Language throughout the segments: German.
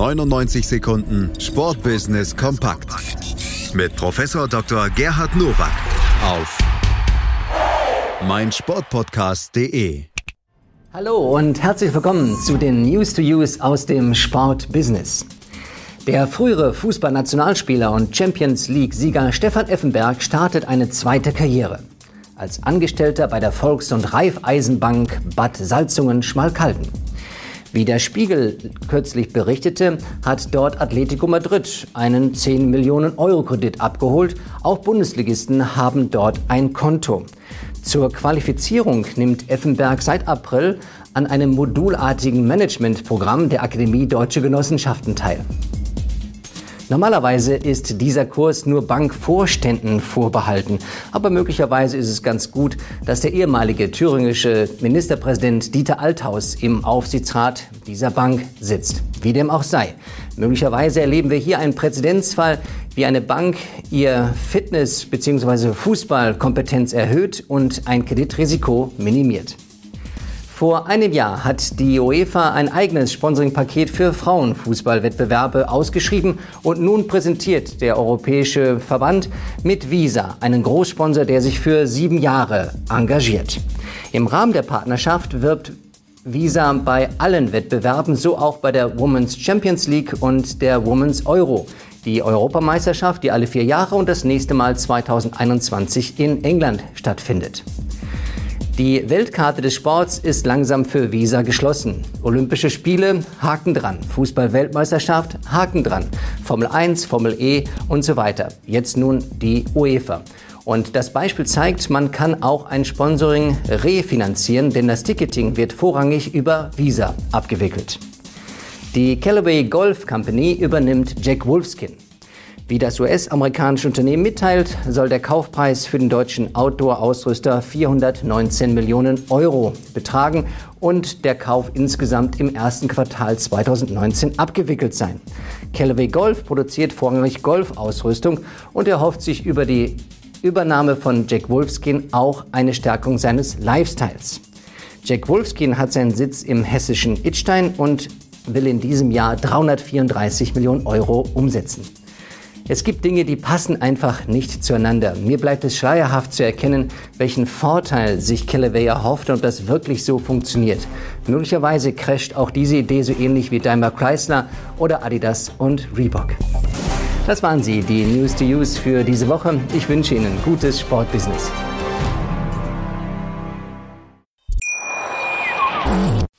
99 Sekunden Sportbusiness kompakt mit Professor Dr. Gerhard Nowak auf meinsportpodcast.de. Hallo und herzlich willkommen zu den News to Use aus dem Sportbusiness. Der frühere Fußballnationalspieler und Champions League-Sieger Stefan Effenberg startet eine zweite Karriere. Als Angestellter bei der Volks- und Raiffeisenbank Bad Salzungen-Schmalkalden. Wie der Spiegel kürzlich berichtete, hat dort Atletico Madrid einen 10 Millionen Euro Kredit abgeholt. Auch Bundesligisten haben dort ein Konto. Zur Qualifizierung nimmt Effenberg seit April an einem modulartigen Managementprogramm der Akademie Deutsche Genossenschaften teil. Normalerweise ist dieser Kurs nur Bankvorständen vorbehalten. Aber möglicherweise ist es ganz gut, dass der ehemalige thüringische Ministerpräsident Dieter Althaus im Aufsichtsrat dieser Bank sitzt. Wie dem auch sei. Möglicherweise erleben wir hier einen Präzedenzfall, wie eine Bank ihr Fitness- bzw. Fußballkompetenz erhöht und ein Kreditrisiko minimiert. Vor einem Jahr hat die UEFA ein eigenes Sponsoringpaket für Frauenfußballwettbewerbe ausgeschrieben und nun präsentiert der Europäische Verband mit Visa einen Großsponsor, der sich für sieben Jahre engagiert. Im Rahmen der Partnerschaft wirbt Visa bei allen Wettbewerben, so auch bei der Women's Champions League und der Women's Euro. Die Europameisterschaft, die alle vier Jahre und das nächste Mal 2021 in England stattfindet. Die Weltkarte des Sports ist langsam für Visa geschlossen. Olympische Spiele, Haken dran. Fußball-Weltmeisterschaft, Haken dran. Formel 1, Formel E und so weiter. Jetzt nun die UEFA. Und das Beispiel zeigt, man kann auch ein Sponsoring refinanzieren, denn das Ticketing wird vorrangig über Visa abgewickelt. Die Callaway Golf Company übernimmt Jack Wolfskin. Wie das US-amerikanische Unternehmen mitteilt, soll der Kaufpreis für den deutschen Outdoor-Ausrüster 419 Millionen Euro betragen und der Kauf insgesamt im ersten Quartal 2019 abgewickelt sein. Callaway Golf produziert vorrangig Golfausrüstung und erhofft sich über die Übernahme von Jack Wolfskin auch eine Stärkung seines Lifestyles. Jack Wolfskin hat seinen Sitz im hessischen Idstein und will in diesem Jahr 334 Millionen Euro umsetzen. Es gibt Dinge, die passen einfach nicht zueinander. Mir bleibt es schleierhaft zu erkennen, welchen Vorteil sich Callaway erhofft und das wirklich so funktioniert. Möglicherweise crasht auch diese Idee so ähnlich wie Daimler Chrysler oder Adidas und Reebok. Das waren sie, die News to Use für diese Woche. Ich wünsche Ihnen gutes Sportbusiness.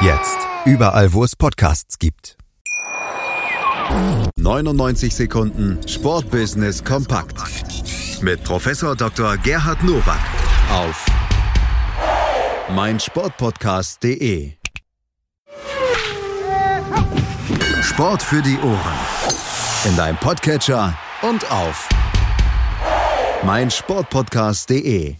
Jetzt. Überall, wo es Podcasts gibt. 99 Sekunden Sportbusiness kompakt. Mit Professor Dr. Gerhard Nowak auf meinsportpodcast.de. Sport für die Ohren. In deinem Podcatcher und auf meinsportpodcast.de.